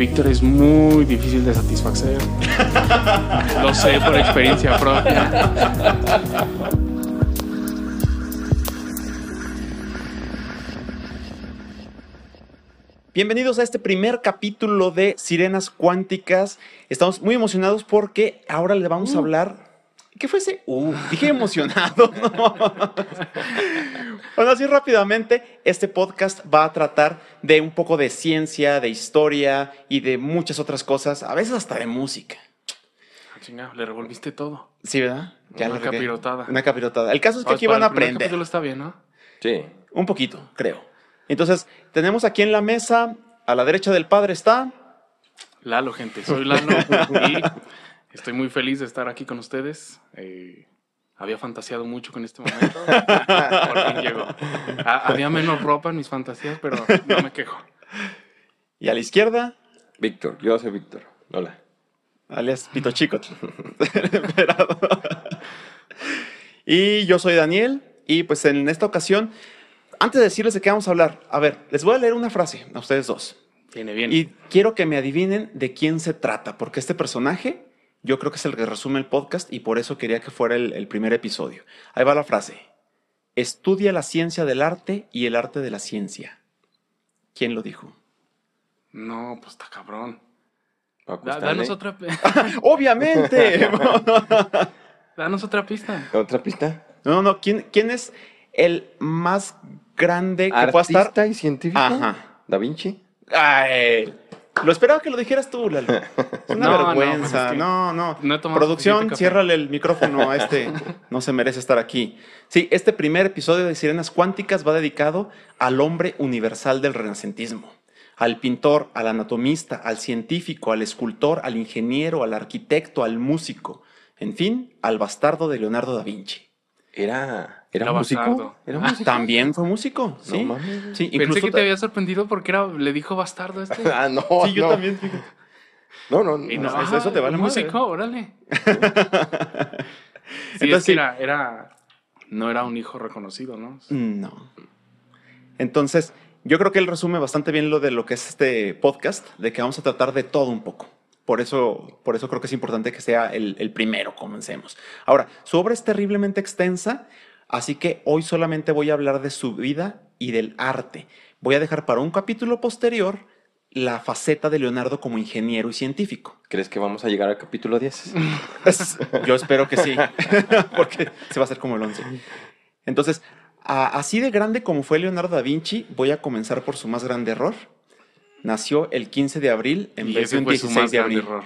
Víctor es muy difícil de satisfacer. Lo sé por experiencia propia. Bienvenidos a este primer capítulo de Sirenas Cuánticas. Estamos muy emocionados porque ahora le vamos a hablar. ¿Qué fue ese? Uh, dije emocionado. ¿no? bueno, así rápidamente, este podcast va a tratar de un poco de ciencia, de historia y de muchas otras cosas, a veces hasta de música. Ah, Chinga, le revolviste todo. Sí, ¿verdad? Una la regué. capirotada. Una capirotada. El caso es que Oh, aquí van a el aprender. capítulo está bien, ¿no? Sí. Un poquito, creo. Entonces, tenemos aquí en la mesa, a la derecha del padre está. Lalo, gente. Soy Lalo y estoy muy feliz de estar aquí con ustedes. Eh, había fantaseado mucho con este momento. Por fin llegó. Había menos ropa en mis fantasías, pero no me quejo. Y a la izquierda, Víctor, yo soy Víctor. Hola. alias Pito Chico. Y yo soy Daniel. Y pues en esta ocasión, antes de decirles de qué vamos a hablar, a ver, les voy a leer una frase a ustedes dos. Viene bien. Y quiero que me adivinen de quién se trata, porque este personaje yo creo que es el que resume el podcast y por eso quería que fuera el, el primer episodio. Ahí va la frase. Estudia la ciencia del arte y el arte de la ciencia. ¿Quién lo dijo? No, pues está cabrón. Da- danos, otra, Obviamente. danos otra pista. ¿Otra pista? no, no, ¿quién, quién es el más grande que pueda Artista estar? y científico. Ajá. Da Vinci. Ay, lo esperaba que lo dijeras tú, Lalo. Es una No, no, vergüenza. pues es que no, no. no tomado Producción, ciérrale el micrófono a este. No se merece estar aquí. Sí, este primer episodio de Sirenas Cuánticas va dedicado al hombre universal del renacentismo. Al pintor, al anatomista, al científico, al escultor, al ingeniero, al arquitecto, al músico. En fin, al bastardo de Leonardo da Vinci. Era. ¿Era, Era músico? bastardo. Era Ah, músico. También fue músico, sí. mames. sí, Pensé incluso que te había sorprendido porque era, le dijo bastardo este. Ah, no. Sí, yo no. también. fíjate. No, no, no. No, no, eso- te vale madre. músico, órale. sí, Entonces, es que sí. era, era, no era un hijo reconocido, ¿no? No. Entonces, yo creo que él resume bastante bien lo de lo que es este podcast, de que vamos a tratar de todo un poco. Por eso, por eso creo que es importante que sea el, el primero, comencemos. Ahora, su obra es terriblemente extensa, así que hoy solamente voy a hablar de su vida y del arte. Voy a dejar para un capítulo posterior la faceta de Leonardo como ingeniero y científico. ¿Crees que vamos a llegar al capítulo 10? Es- Yo espero que sí, porque se va a hacer como el 11. Entonces, así de grande como fue Leonardo da Vinci, voy a comenzar por su más grande error. Nació el 15 de abril en y vez de un fue su 16 más de abril. error.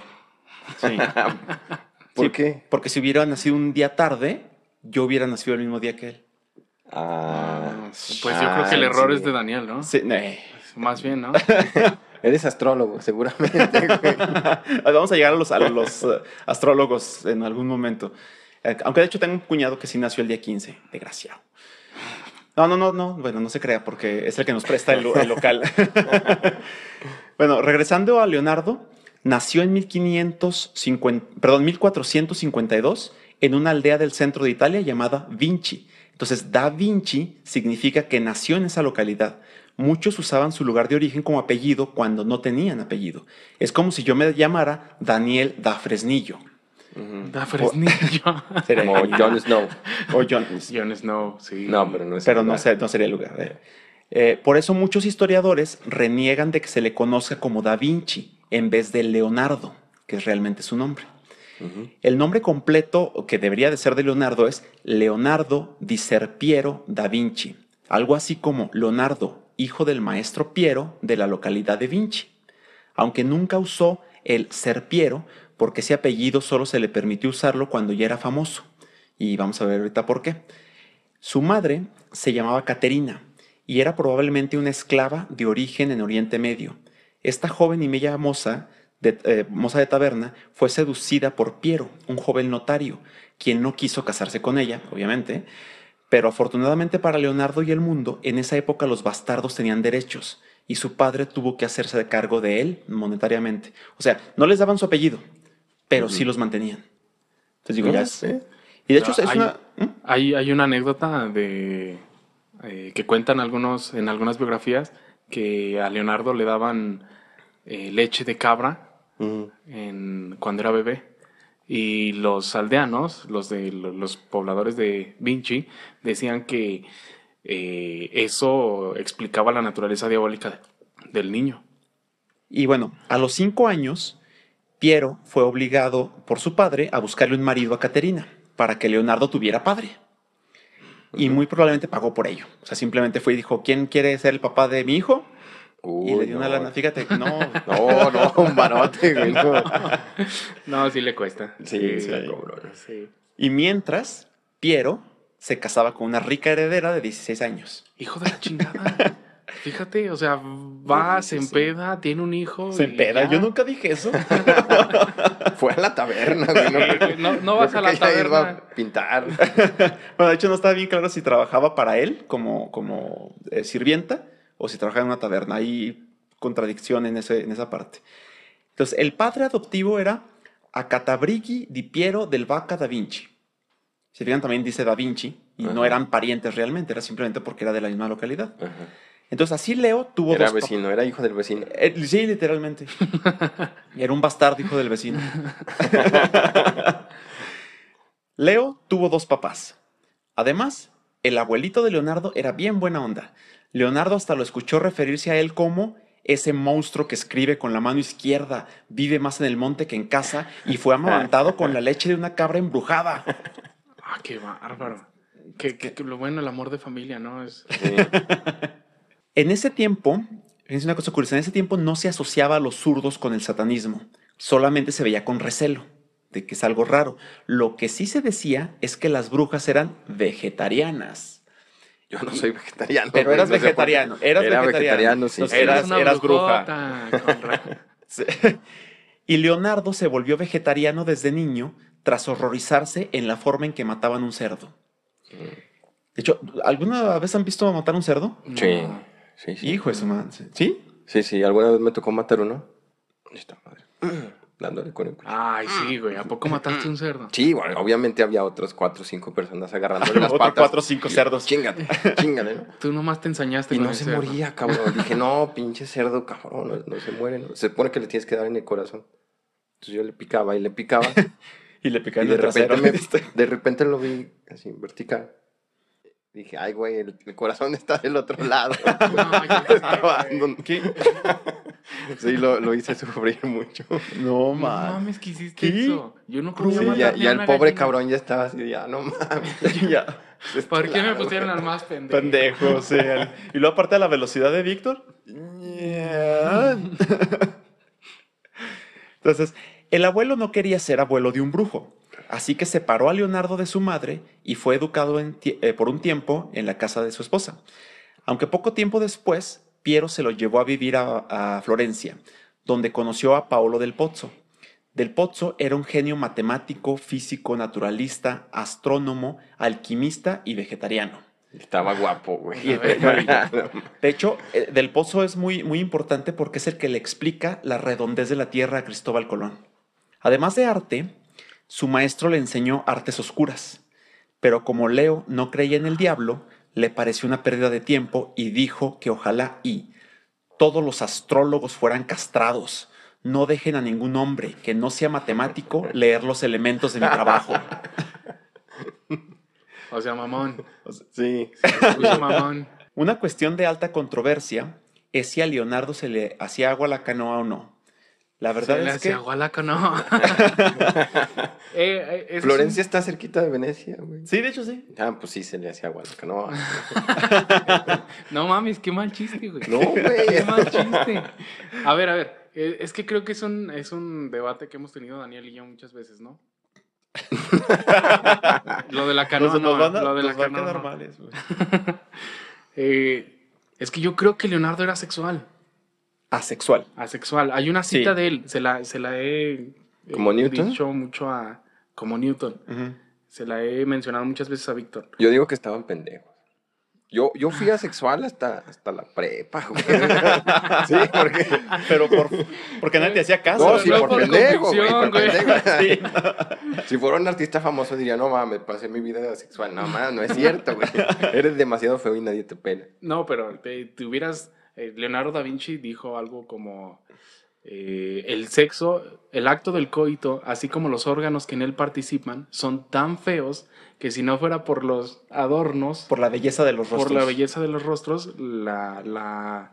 Sí. ¿Por Sí, qué? Porque si hubiera nacido un día tarde, yo hubiera nacido el mismo día que él. Ah, Pues yo creo que el ah, error sí. es de Daniel, ¿no? Sí. Más bien, ¿no? Eres astrólogo, seguramente. güey. Vamos a llegar a los, a los eh, astrólogos en algún momento. Eh, aunque de hecho tengo un cuñado que sí nació el día 15, desgraciado. No, no, no, no, bueno, no se crea porque es el que nos presta el, el local. bueno, regresando a Leonardo, nació en 1550, perdón, 1452 en una aldea del centro de Italia llamada Vinci. Entonces, Da Vinci significa que nació en esa localidad. Muchos usaban su lugar de origen como apellido cuando no tenían apellido. Es como si yo me llamara Daniel da Fresnillo. Ujú. Da Fresnillo. Sería- Como Jon Snow. o John. Jon Snow, sí. No, pero no es pero no, no sería el lugar. eh. Eh, por eso muchos historiadores reniegan de que se le conozca como Da Vinci en vez de Leonardo, que es realmente su nombre. El nombre completo que debería de ser de Leonardo es Leonardo di Serpiero da Vinci, algo así como Leonardo, hijo del maestro Piero de la localidad de Vinci, aunque nunca usó el Serpiero porque ese apellido solo se le permitió usarlo cuando ya era famoso. Y vamos a ver ahorita por qué. Su madre se llamaba Caterina y era probablemente una esclava de origen en Oriente Medio. Esta joven y bella moza de, eh, de taberna, fue seducida por Piero, un joven notario, quien no quiso casarse con ella, obviamente, pero afortunadamente para Leonardo y el mundo, en esa época los bastardos tenían derechos y su padre tuvo que hacerse cargo de él monetariamente. O sea, no les daban su apellido, pero sí los mantenían. Entonces digo, ya es-. Y de hecho Ah, es hay- una... ¿Mm? Hay, hay una anécdota de eh, que cuentan algunos en algunas biografías que a Leonardo le daban eh, leche de cabra en, cuando era bebé. Y los aldeanos, los de lo- los pobladores de Vinci, decían que eh, eso explicaba la naturaleza diabólica del niño. Y bueno, a los cinco años, Piero fue obligado por su padre a buscarle un marido a Caterina para que Leonardo tuviera padre. Y muy probablemente pagó por ello. O sea, simplemente fue y dijo, ¿quién quiere ser el papá de mi hijo? y le dio una lana. Fíjate, no. No, no, un barote, güey. no. No, sí le cuesta. Sí, sí, sí. cobró. sí. Y mientras, Piero se casaba con una rica heredera de 16 años. Hijo de la chingada. Fíjate, o sea, va, se empeda, tiene un hijo. Se empeda. Yo nunca dije eso. Fue a la taberna, güey. No- no vas a la iba taberna. a pintar. bueno, de hecho no estaba bien claro si trabajaba para él como, como eh, sirvienta o si trabajaba en una taberna. Hay contradicción en, ese, en esa parte. Entonces, el padre adoptivo era Acatabrighi di Piero del Vaca da Vinci. Si fijan, también dice da Vinci, y no eran parientes realmente, era simplemente porque era de la misma localidad. Ajá. Entonces, así Leo tuvo Era dos pa- vecino, era hijo del vecino. Eh, sí, literalmente. Era un bastardo hijo del vecino. Leo tuvo dos papás. Además, el abuelito de Leonardo era bien buena onda. Leonardo hasta lo escuchó referirse a él como ese monstruo que escribe con la mano izquierda, vive más en el monte que en casa y fue amamantado con la leche de una cabra embrujada. Ah, qué bárbaro. Que, que- que lo bueno, el amor de familia, ¿no? Es, Sí. En ese tiempo, fíjense una cosa curiosa, en ese tiempo no se asociaba a los zurdos con el satanismo, solamente se veía con recelo, de que es algo raro. Lo que sí se decía es que las brujas eran vegetarianas. Yo no soy vegetariano. Pero eras no vegetariano, eras Era vegetariano. vegetariano, sí. Entonces, eras- una eras bruja. Sí. Y Leonardo se volvió vegetariano desde niño tras horrorizarse en la forma en que mataban un cerdo. De hecho, ¿alguna vez han visto matar un cerdo? Sí, No. Sí, sí. Hijo de su madre. ¿Sí? Sí, sí, alguna vez me tocó matar uno. Esta madre. Dándole con el cuchillo. Ay, sí, güey. ¿A poco mataste un cerdo? Sí, bueno, obviamente había otros cuatro o cinco personas agarrándole las Otros patas. cuatro o cinco cerdos. Chingate, chingale, ¿no? Tú nomás te ensañaste Y con no el se cerdo. moría, cabrón. Dije, no, pinche cerdo, cabrón, no, no se muere, ¿no? Se supone que le tienes que dar en el corazón. Entonces yo le picaba y le picaba. Y le y picaron de repente, me- de repente lo vi así, vertical. Dije, ay, güey, el, el corazón está del otro lado. No, ¿Qué? Sí, lo, lo hice sufrir mucho. No, No man. mames, ¿qué hiciste ¿Qué? eso? Yo no podía Sí, ya, ya a el pobre gallina. cabrón ya estaba así, ya, no mames. ya. ¿Por qué me pusieron al más pendejo? Pendejo, sí. Y luego aparte de la velocidad de Víctor. Entonces, el abuelo no quería ser abuelo de un brujo, así que separó a Leonardo de su madre y fue educado en eh, por un tiempo en la casa de su esposa. Aunque poco tiempo después, Piero se lo llevó a vivir a, a Florencia, donde conoció a Paolo del Pozzo. Del Pozzo era un genio matemático, físico, naturalista, astrónomo, alquimista y vegetariano. Estaba guapo, güey. De hecho, eh, Del Pozo es muy, muy importante porque es el que le explica la redondez de la Tierra a Cristóbal Colón. Además de arte, su maestro le enseñó artes oscuras, pero como Leo no creía en el diablo, le pareció una pérdida de tiempo y dijo que ojalá y todos los astrólogos fueran castrados. No dejen a ningún hombre que no sea matemático leer los elementos de mi trabajo. O sea, mamón. Sí. Escucha, mamón. Una cuestión de alta controversia es si a Leonardo se le hacía agua a la canoa o no. La verdad Se es que hacía Gualaca, no. Eh, eh, Florencia está cerquita de Venecia, güey. sí, de hecho sí. Ah, pues sí, se le hacía Guadalupe, no. No mames, qué mal chiste, güey. No, Qué güey. mal chiste. A ver, a ver. eh, es que creo que es un, es un debate que hemos tenido Daniel y yo muchas veces, ¿no? lo de la canoa, Nos- nos no, van a- lo de la nos canoa, quedar no. males, güey. Eh, es que yo creo que Leonardo era sexual. Asexual. asexual. Hay una Sí. cita de él, se la, se la he ¿Como eh, Newton? dicho mucho a. Como Newton. Se la he mencionado muchas veces a Víctor. Yo digo que estaban pendejos. Yo, yo fui asexual hasta, hasta la prepa, güey. sí, porque... Pero por, porque nadie te hacía caso. No, sí, no por, por pendejo, güey. convicción, por güey. pendejo. Si fuera un artista famoso diría, no mames, pasé mi vida asexual. No mames, no es cierto, güey. Eres demasiado feo y nadie te pela. No, pero te, te hubieras. Eh, Leonardo da Vinci dijo algo como. eh, el sexo, el acto del coito, así como los órganos que en él participan, son tan feos que si no fuera por los adornos, Por la belleza de los por rostros. la belleza de los rostros, la, la,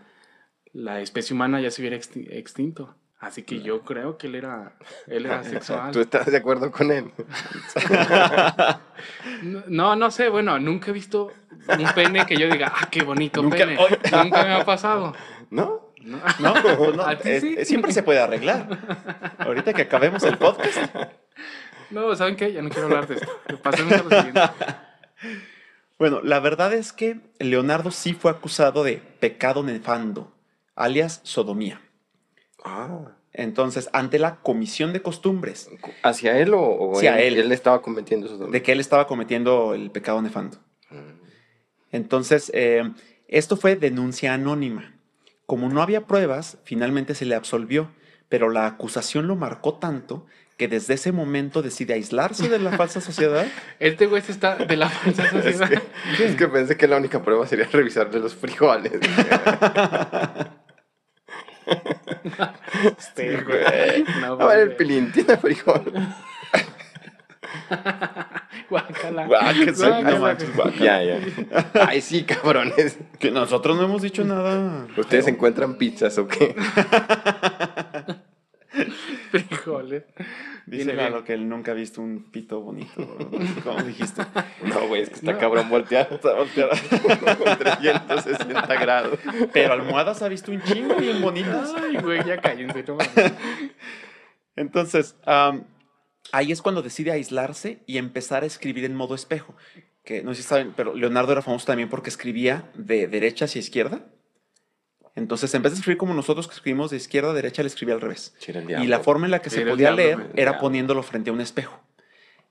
la especie humana ya se hubiera exti- extinto. Así que yo creo que él era, él era sexual. ¿Tú estás de acuerdo con él? No, no sé, bueno, nunca he visto un pene que yo diga, ah, qué bonito Nunca- pene. Nunca me ha pasado. ¿No? No. No, no, ¿A ti es- sí? es- siempre se puede arreglar. Ahorita que acabemos el podcast. No, ¿saben qué? Ya no quiero hablar de esto. Pasemos a lo siguiente. Bueno, la verdad es que Leonardo sí fue acusado de pecado nefando, alias sodomía. Ah. Entonces, ante la comisión de costumbres, ¿Hacia él o, o Sí, a él. Él estaba cometiendo esos de que él estaba cometiendo el pecado nefando. Entonces, eh, esto fue denuncia anónima. Como no había pruebas, finalmente se le absolvió, pero la acusación lo marcó tanto que desde ese momento decide aislarse de la falsa sociedad. Este güey está de la falsa sociedad. Es que pensé que la única prueba sería revisarle los frijoles. Sí, güey. No, A ver, el pilín, ¿tiene frijol? Guácala. Guácala. ya, ya. Ay, sí, cabrones. Que nosotros no hemos dicho nada. ¿Ustedes encuentran pizzas o qué? Frijoles. Dice Lalo que él nunca ha visto un pito bonito. ¿Cómo dijiste? No, güey, es que está No. cabrón volteado. Está volteado. Con 360 grados. Pero almohadas ha visto un chingo bien bonitas. Ay, güey, ya cállense. No. Entonces, am, ahí es cuando decide aislarse y empezar a escribir en modo espejo. Que no sé si saben, pero Leonardo era famoso también porque escribía de derecha hacia izquierda. Entonces, en vez de escribir como nosotros que escribimos de izquierda a derecha, le escribía al revés. Y la forma en la que Sí, se podía diablo, leer era poniéndolo frente a un espejo.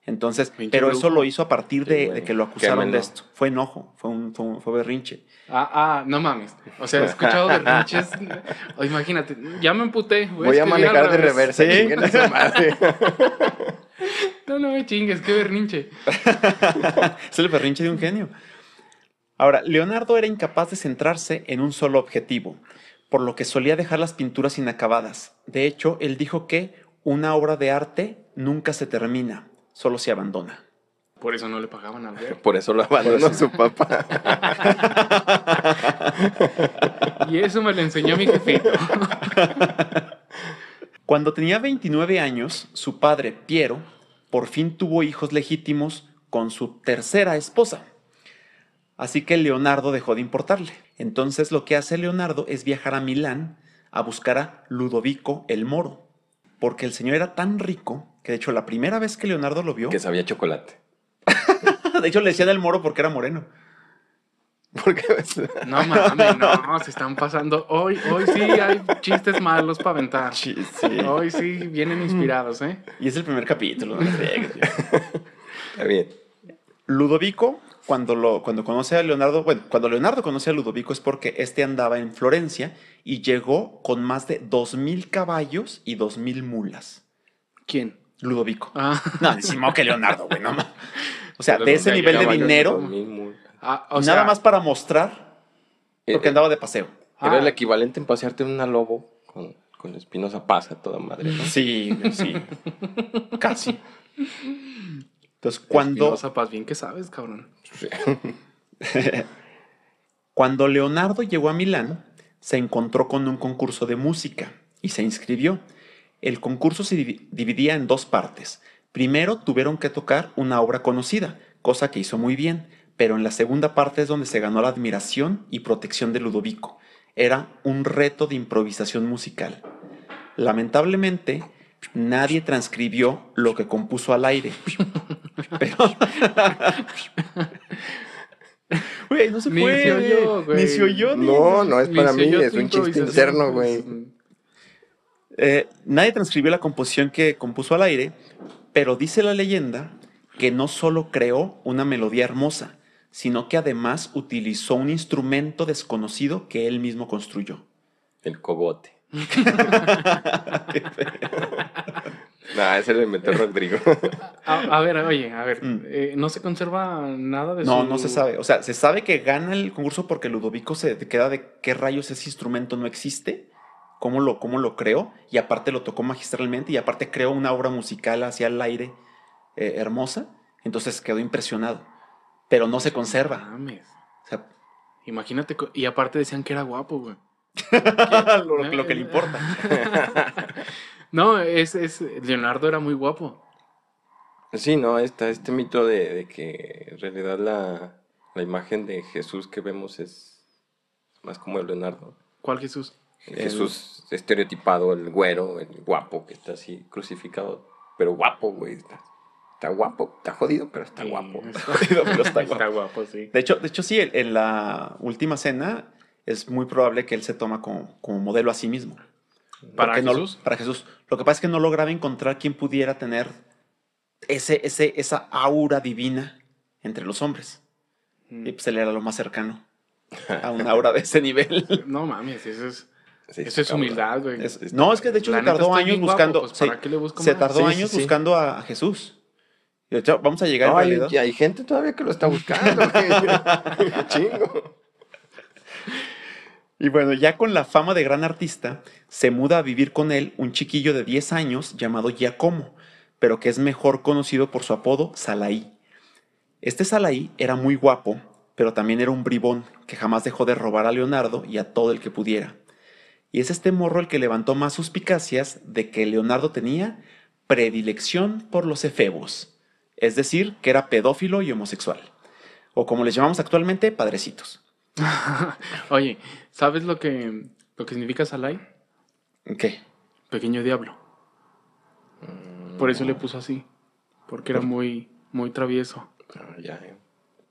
Entonces, Pinche pero eso lo hizo a partir de, de que lo acusaron de esto. Fue enojo, fue un, fue un- fue berrinche. Ah, ah, no mames. O sea, he escuchado berrinches. O imagínate, ya me emputé. Voy a escribir al manejar de reversa. Sí. a madre. No, no me chingues, qué berrinche. Es el berrinche de un genio. Ahora, Leonardo era incapaz de centrarse en un solo objetivo, por lo que solía dejar las pinturas inacabadas. De hecho, él dijo que una obra de arte nunca se termina, solo se abandona. Por eso no le pagaban al ver. Por eso lo abandonó su papá. Y eso me lo enseñó mi jefito. Cuando tenía 29 años, su padre, Piero, por fin tuvo hijos legítimos con su tercera esposa. Así que Leonardo dejó de importarle. Entonces lo que hace Leonardo es viajar a Milán a buscar a Ludovico el Moro. Porque el señor era tan rico que de hecho la primera vez que Leonardo lo vio, Que sabía chocolate. de hecho le decían el Moro porque era moreno. Porque No mames, no, se están pasando. Hoy, hoy sí hay chistes malos para aventar. Sí, sí. Hoy sí vienen inspirados, ¿eh? Y es el primer capítulo. no. Está bien. Ludovico, cuando, lo, cuando conoce a Leonardo, bueno, cuando Leonardo conoce a Ludovico es porque este andaba en Florencia y llegó con más de 2.000 caballos y 2.000 mulas. ¿Quién? Ludovico. Ah, No, decimos que Leonardo, güey, no O sea, Pero de ¿dónde ese nivel de dinero, Dos mil ah, o nada sea, más para mostrar porque Eh, andaba de paseo. Era ah, el equivalente en pasearte en una lobo con, con Espinosa Paz a toda madre. ¿no? Sí, sí. Casi. Entonces, cuando, Espinosa Paz, bien que sabes, cabrón. Sí. Cuando Leonardo llegó a Milán, se encontró con un concurso de música y se inscribió. El concurso se divi- dividía en dos partes. Primero tuvieron que tocar una obra conocida, cosa que hizo muy bien, pero en la segunda parte es donde se ganó la admiración y protección de Ludovico. Era un reto de improvisación musical. Lamentablemente, nadie transcribió lo que compuso al aire. Pero... Güey, no se Ni puede. se oyó, güey. Ni se oyó. ni- No, no es para mí, es un chiste interno, güey. Eh, nadie transcribió la composición que compuso al aire, pero dice la leyenda que no solo creó una melodía hermosa, sino que además utilizó un instrumento desconocido que él mismo construyó. El cogote. nah, ese lo inventó Rodrigo. A, a ver, oye, a ver, Mm. eh, ¿no se conserva nada de No, su- no se sabe. O sea, se sabe que gana el concurso porque Ludovico se queda de qué rayos ese instrumento no existe, cómo lo, cómo lo creó, y aparte lo tocó magistralmente, y aparte creó una obra musical hacia el aire eh, hermosa. Entonces quedó impresionado. Pero no se conserva. Mames. O sea, Imagínate, y aparte decían que era guapo, güey. lo, lo- lo que le importa. No, es, es, Leonardo era muy guapo. Sí, no, está este mito de, de que en realidad la, la imagen de Jesús que vemos es más como el Leonardo. ¿Cuál Jesús? El Jesús estereotipado, el güero, el guapo que está así crucificado. Pero guapo, güey. Está, está guapo, está jodido, pero está Sí, guapo. Está, Jodido, pero está está guapo, sí. De hecho, de hecho sí, en- en la última cena es muy probable que él se toma como, como modelo a sí mismo. ¿Para no- Jesús? para Jesús. Lo que pasa es que no lograba encontrar quien pudiera tener ese, ese, esa aura divina entre los hombres. Mm. Y pues él era lo más cercano a una aura de ese nivel. No mames, eso es, Sí, eso es humildad, güey. Es- no, es que de hecho se tardó años guapo, buscando. pues, se- ¿para qué le busco se tardó Sí, años sí. buscando a, a Jesús. Y de hecho, vamos a llegar No, en hay, hay gente todavía que lo está buscando. Chingo. Y bueno, ya con la fama de gran artista, se muda a vivir con él un chiquillo de 10 años llamado Giacomo, pero que es mejor conocido por su apodo Salaí. Este Salaí era muy guapo, pero también era un bribón que jamás dejó de robar a Leonardo y a todo el que pudiera. Y es este morro el que levantó más suspicacias de que Leonardo tenía predilección por los efebos, es decir, que era pedófilo y homosexual, o como les llamamos actualmente, padrecitos. Oye, ¿sabes lo que, lo que significa Salai? ¿Qué? Pequeño diablo. Por eso le puso así. Porque era muy, muy travieso. Ah, ya, eh.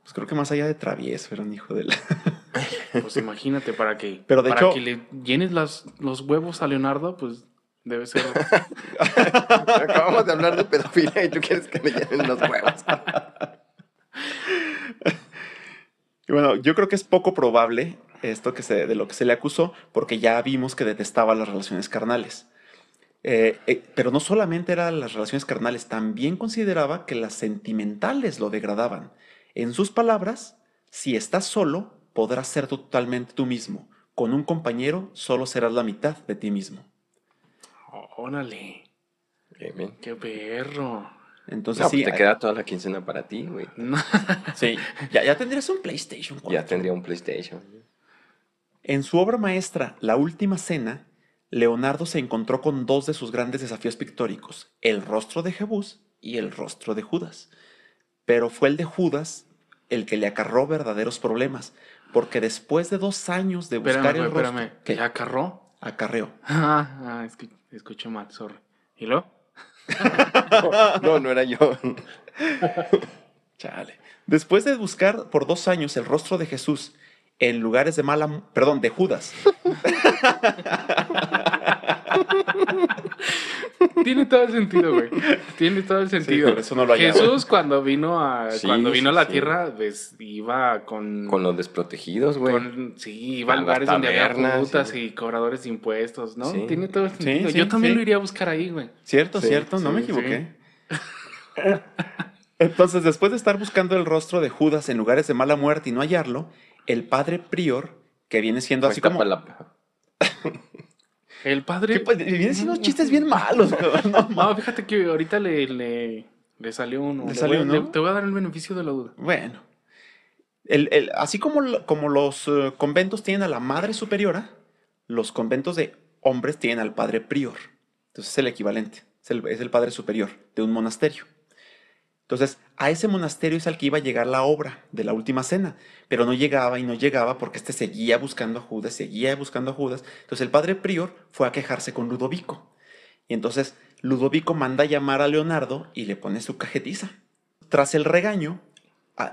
Pues creo que más allá de travieso era un hijo de la... Pues imagínate, para que, Pero de para hecho- que le llenes las, los huevos a Leonardo, pues debe ser. Acabamos de hablar de pedofilia y tú quieres que le llenen los huevos. Y bueno, yo creo que es poco probable esto que se, de lo que se le acusó, porque ya vimos que detestaba las relaciones carnales. Eh, eh, pero no solamente eran las relaciones carnales, también consideraba que las sentimentales lo degradaban. En sus palabras, si estás solo, podrás ser totalmente tú mismo. Con un compañero, solo serás la mitad de ti mismo. Órale, Bien, bien. qué perro. Entonces, No, sí, pues te queda toda la quincena para ti, güey. No. sí, ya, ya tendrías un PlayStation 4. Ya tendría un PlayStation. En su obra maestra, La Última Cena, Leonardo se encontró con dos de sus grandes desafíos pictóricos, el rostro de Jebús y el rostro de Judas. Pero fue el de Judas el que le acarró verdaderos problemas, porque después de dos años de buscar Espérame, el rostro, espérame. ¿qué? ¿Ya acarró? acarreó. Ah, ah, escu- escuché mal, sorry. ¿Y luego? No, no era yo. Chale. Después de buscar por dos años el rostro de Jesús en lugares de mala, perdón, de Judas, Tiene todo el sentido, güey. Tiene todo el sentido. por eso no lo hallaba. Jesús cuando vino a Sí, cuando vino a la sí. tierra, pues, iba con, Con los desprotegidos, güey. sí, iba a A lugares donde había putas sí. y cobradores de impuestos, ¿no? Sí. Tiene todo el sentido. sí, Yo también sí. lo iría a buscar ahí, güey. ¿Cierto? Sí, ¿Cierto? No me sí. equivoqué. Entonces, después de estar buscando el rostro de Judas en lugares de mala muerte y no hallarlo, el padre prior, que viene siendo así como... El padre. pues, viene siendo chistes bien malos. cabrón, no No, fíjate que ahorita le, le, le salió uno. ¿Le Le salió voy a- uno? le- te voy a dar el beneficio de la duda. Bueno. El- el- así como, como los eh, conventos tienen a la madre superiora, los conventos de hombres tienen al padre prior. Entonces es el equivalente. Es el, es el padre superior de un monasterio. Entonces, a ese monasterio es al que iba a llegar la obra de la última cena, pero no llegaba y no llegaba porque este seguía buscando a Judas, seguía buscando a Judas. Entonces, el padre prior fue a quejarse con Ludovico. Y entonces, Ludovico manda a llamar a Leonardo y le pone su cajetiza. Tras el regaño,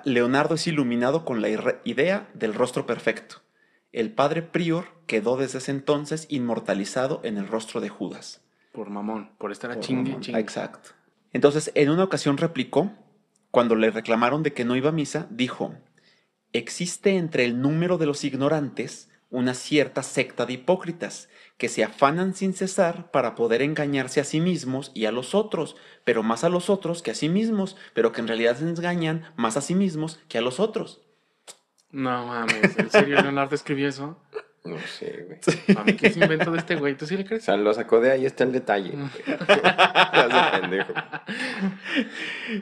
Leonardo es iluminado con la idea del rostro perfecto. El padre prior quedó desde ese entonces inmortalizado en el rostro de Judas. Por mamón, por estar a chingue, chingue. Exacto. Entonces, en una ocasión replicó, cuando le reclamaron de que no iba a misa, dijo, existe entre el número de los ignorantes una cierta secta de hipócritas que se afanan sin cesar para poder engañarse a sí mismos y a los otros, pero más a los otros que a sí mismos, pero que en realidad se engañan más a sí mismos que a los otros. No mames, ¿en serio Leonardo escribió eso? No sé, güey. A mí que es invento de este güey, ¿tú sí le O crees? sea, lo sacó de ahí, está el detalle. pendejo.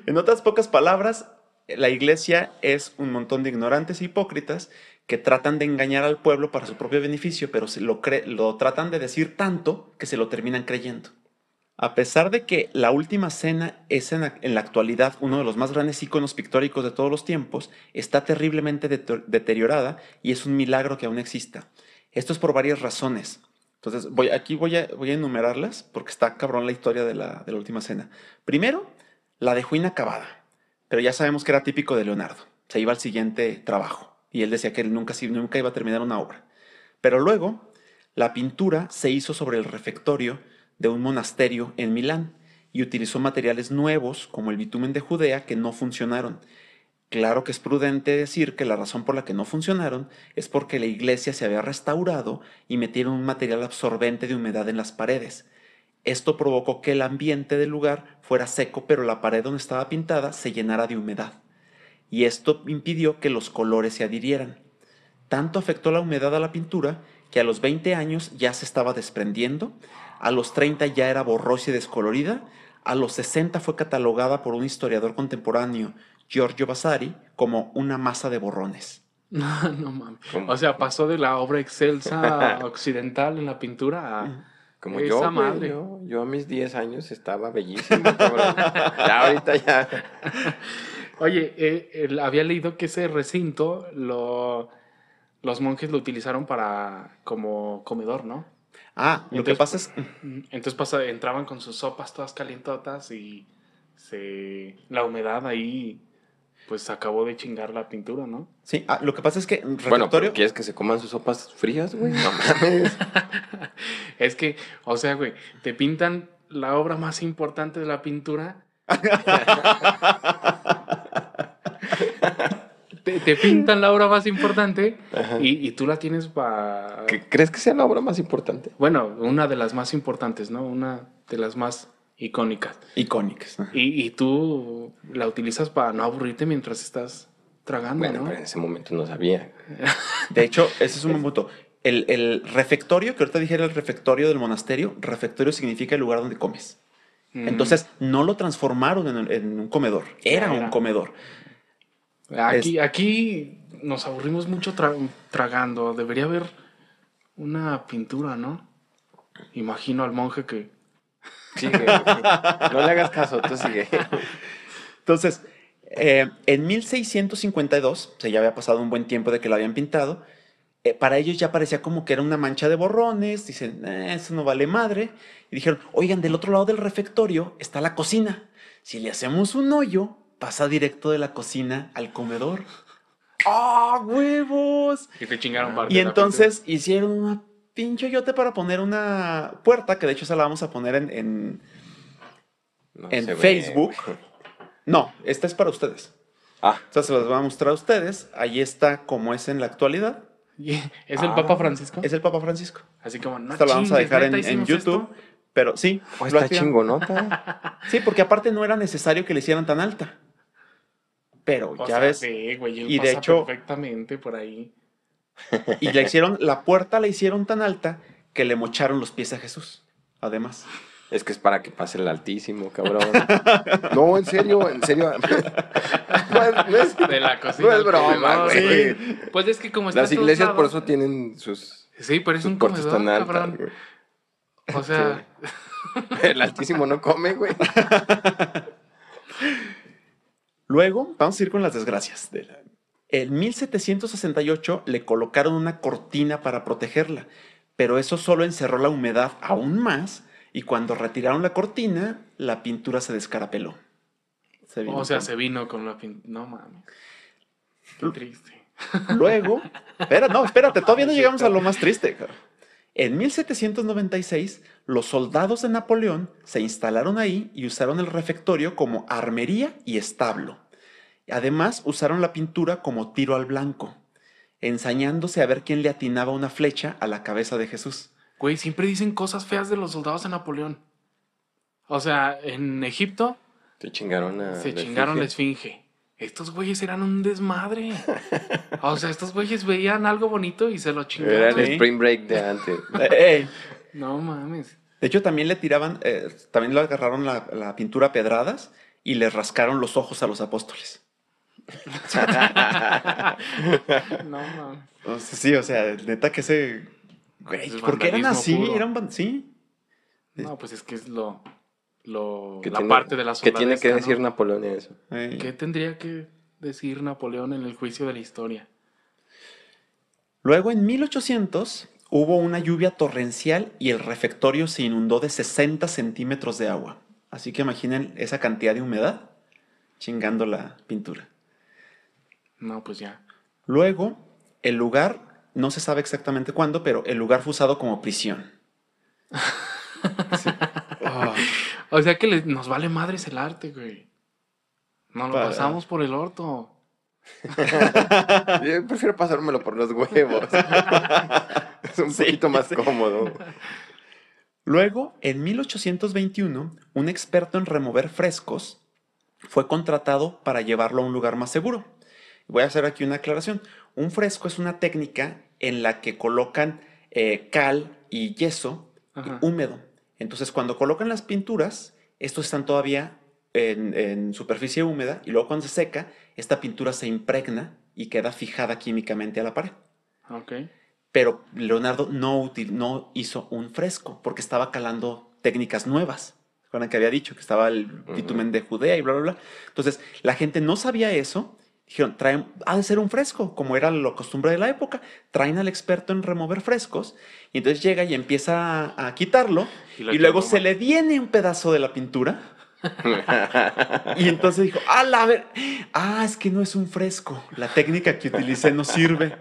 En otras pocas palabras, la iglesia es un montón de ignorantes e hipócritas que tratan de engañar al pueblo para su propio beneficio, pero se lo, cre- lo tratan de decir tanto que se lo terminan creyendo. A pesar de que la última cena es en la, en la actualidad uno de los más grandes iconos pictóricos de todos los tiempos, está terriblemente deter- deteriorada y es un milagro que aún exista. Esto es por varias razones. Entonces, voy, aquí voy a, enumerarlas porque está cabrón la historia de la, de la última cena. Primero, la dejó inacabada, pero ya sabemos que era típico de Leonardo. Se iba al siguiente trabajo y él decía que él nunca, nunca iba a terminar una obra. Pero luego, la pintura se hizo sobre el refectorio de un monasterio en Milán y utilizó materiales nuevos como el bitumen de Judea que no funcionaron. Claro que es prudente decir que la razón por la que no funcionaron es porque la iglesia se había restaurado y metieron un material absorbente de humedad en las paredes. Esto provocó que el ambiente del lugar fuera seco, pero la pared donde estaba pintada se llenara de humedad. Y esto impidió que los colores se adhirieran. Tanto afectó la humedad a la pintura que a los 20 años ya se estaba desprendiendo, a los 30 ya era borrosa y descolorida, a los 60 fue catalogada por un historiador contemporáneo, Giorgio Vasari, como una masa de borrones. No, no mames. ¿Cómo? O sea, pasó de la obra excelsa occidental en la pintura a... Como Esa yo, madre. yo, yo a mis 10 años estaba bellísimo. Ya ahorita ya. Oye, eh, había leído que ese recinto lo, los monjes lo utilizaron para como comedor, ¿no? Ah, lo que Entonces- pasa es... Entonces pasa, entraban con sus sopas todas calientotas y se, la humedad ahí pues acabó de chingar la pintura, ¿no? Sí, ah, lo que pasa es que Bueno, pero ¿quieres que se coman sus sopas frías, güey? No mames. Es que, o sea, güey, te pintan la obra más importante de la pintura. te, te pintan la obra más importante y, y tú la tienes para... ¿Qué- ¿Crees que sea la obra más importante? Bueno, una de las más importantes, ¿no? Una de las más icónicas. Icónicas. Y, y tú la utilizas para no aburrirte mientras estás tragando, Bueno, ¿no? pero en ese momento no sabía. De hecho, ese es un punto. El, el refectorio, que ahorita dije era el refectorio del monasterio, refectorio significa el lugar donde comes. Mm. Entonces, no lo transformaron en, en un comedor, era Era. un comedor. Aquí, aquí nos aburrimos mucho tra- tragando. Debería haber una pintura, ¿no? Imagino al monje que... Sigue. No le hagas caso, tú sigue. Entonces, eh, en 1652, o sea, ya había pasado un buen tiempo de que lo habían pintado, eh, para ellos ya parecía como que era una mancha de borrones, dicen, "Eh, eso no vale madre, y dijeron, oigan, del otro lado del refectorio está la cocina, si le hacemos un hoyo, pasa directo de la cocina al comedor. ¡Ah, huevos! Y te chingaron parte Y de la entonces hicieron una pinche hoyote para poner una puerta, que de hecho esa la vamos a poner en- en, No en se ve, Facebook. No, esta es para ustedes. Ah, Entonces se las voy a mostrar a ustedes. Ahí está como es en la actualidad. ¿Es el Ah. Papa Francisco? Es el Papa Francisco. Así como, no Esto lo vamos a dejar en, ¿neta en hicimos YouTube. esto? Pero sí, lo está hacían. chingonota. Sí, porque aparte no era necesario que le hicieran tan alta. Pero O ya sea, ves. ve, güey, él y de hecho- perfectamente por ahí. Y le hicieron, la puerta la hicieron tan alta que le mocharon los pies a Jesús. Además. Es que es para que pase el altísimo, cabrón. No, en serio, en serio. No es, no es- De la cocina. No es broma, comedor, güey. Pues es que como está Las iglesias por lados- eso tienen sus, Sí, pero es sus un comedor, tan altas. cabrón. güey. O sea, El altísimo no come, güey. Luego, vamos a ir con las desgracias. de la- En 1768 le colocaron una cortina para protegerla, pero eso solo encerró la humedad aún más y cuando retiraron la cortina, la pintura se descarapeló. Se vino o sea, con- se vino con la pintura. No mames. Qué triste. Luego, espera, no, espérate, todavía no llegamos a lo más triste. cara. En 1796, los soldados de Napoleón se instalaron ahí y usaron el refectorio como armería y establo. Además, usaron la pintura como tiro al blanco, ensañándose a ver quién le atinaba una flecha a la cabeza de Jesús. Güey, siempre dicen cosas feas de los soldados de Napoleón. O sea, en Egipto Se chingaron a. se la chingaron la esfinge. Estos güeyes eran un desmadre. O sea, estos güeyes veían algo bonito y se lo Era chingaron. el Sí. Spring Break de antes. Eh. No mames. De hecho, también le tiraban, eh, también le agarraron la, la pintura a pedradas y le rascaron los ojos a los apóstoles. No mames. O sea, sí, o sea, neta que ese... Güey, Es ¿por qué eran así? puro. Eran van- sí. No, pues es que es lo. lo ¿Qué la tiene- parte de la ¿Qué tiene que decir ¿no? Napoleón en eso? ¿Qué tendría que decir Napoleón en el juicio de la historia? Luego, en 1800, hubo una lluvia torrencial y el refectorio se inundó de 60 centímetros de agua. Así que imaginen esa cantidad de humedad chingando la pintura. No, pues ya. Luego, el lugar, no se sabe exactamente cuándo, pero el lugar fue usado como prisión. Sí. O sea que le- nos vale madres el arte, güey. Nos lo Para- pasamos por el orto. Yo prefiero pasármelo por los huevos. es un Sí, poquito más sí. cómodo. Luego, en 1821, un experto en remover frescos fue contratado para llevarlo a un lugar más seguro. Voy a hacer aquí una aclaración. Un fresco es una técnica en la que colocan eh, cal y yeso Ajá. húmedo. Entonces, cuando colocan las pinturas, estos están todavía en, en superficie húmeda y luego cuando se seca, esta pintura se impregna y queda fijada químicamente a la pared. Ok. Pero Leonardo no, util- no hizo un fresco porque estaba calando técnicas nuevas. Recuerdan que había dicho que estaba el bitumen de Judea y bla, bla, bla. Entonces, la gente no sabía eso. Dijeron, traen, ha de ser un fresco, como era la costumbre de la época. Traen al experto en remover frescos y entonces llega y empieza a, a quitarlo Y luego se mal. le viene un pedazo de la pintura. y entonces dijo, ah, la ver, ah, es que no es un fresco. La técnica que utilicé no sirve.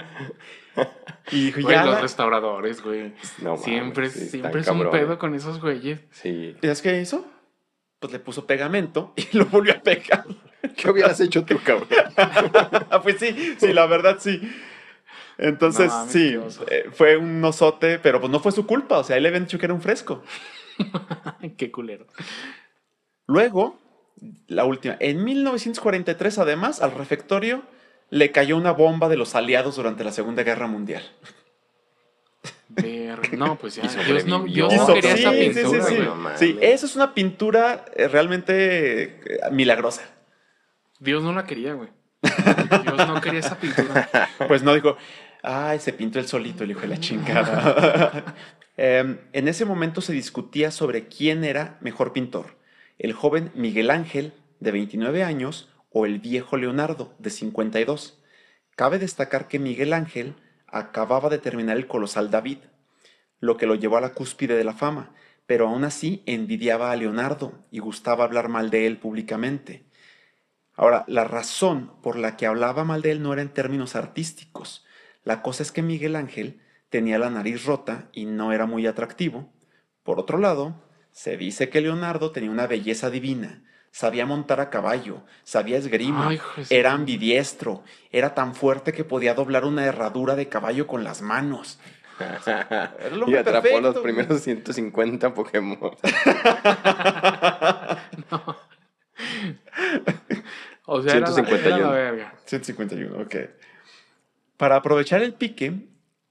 Y dijo, Güey, ya. los la- restauradores, güey. No mames, siempre sí, siempre es un pedo con esos güeyes. Sí. ¿Y sabes qué hizo? Pues le puso pegamento y lo volvió a pegar. ¿Qué hubieras hecho tú, cabrón? Ah, pues sí, sí, la verdad sí. Entonces, No sí, eh, fue un osote, pero pues no fue su culpa. O sea, él le habían dicho que era un fresco. Qué culero. Luego, la última. En 1943, además, al refectorio le cayó una bomba de los aliados durante la Segunda Guerra Mundial. Ver- No, pues ya. Y Dios no. Dios no quería esa sí, sí, pintura, sí, sí. No mames. Sí, esa es una pintura eh, realmente eh, milagrosa. Dios no la quería, güey. Dios no quería esa pintura. Pues no dijo, ay, se pintó el solito el hijo de la chingada. Em, en ese momento se discutía sobre quién era mejor pintor, el joven Miguel Ángel, de 29 años, o el viejo Leonardo, de 52. Cabe destacar que Miguel Ángel acababa de terminar el colosal David, lo que lo llevó a la cúspide de la fama, pero aún así envidiaba a Leonardo y gustaba hablar mal de él públicamente. Ahora, la razón por la que hablaba mal de él no era en términos artísticos. La cosa es que Miguel Ángel tenía la nariz rota y no era muy atractivo. Por otro lado, se dice que Leonardo tenía una belleza divina. Sabía montar a caballo, sabía esgrima, Ay, era ambidiestro, era tan fuerte que podía doblar una herradura de caballo con las manos. Y atrapó perfecto, los güey. primeros 150 Pokémon. O sea, era la, era 151. la verga. 151, ok. Para aprovechar el pique,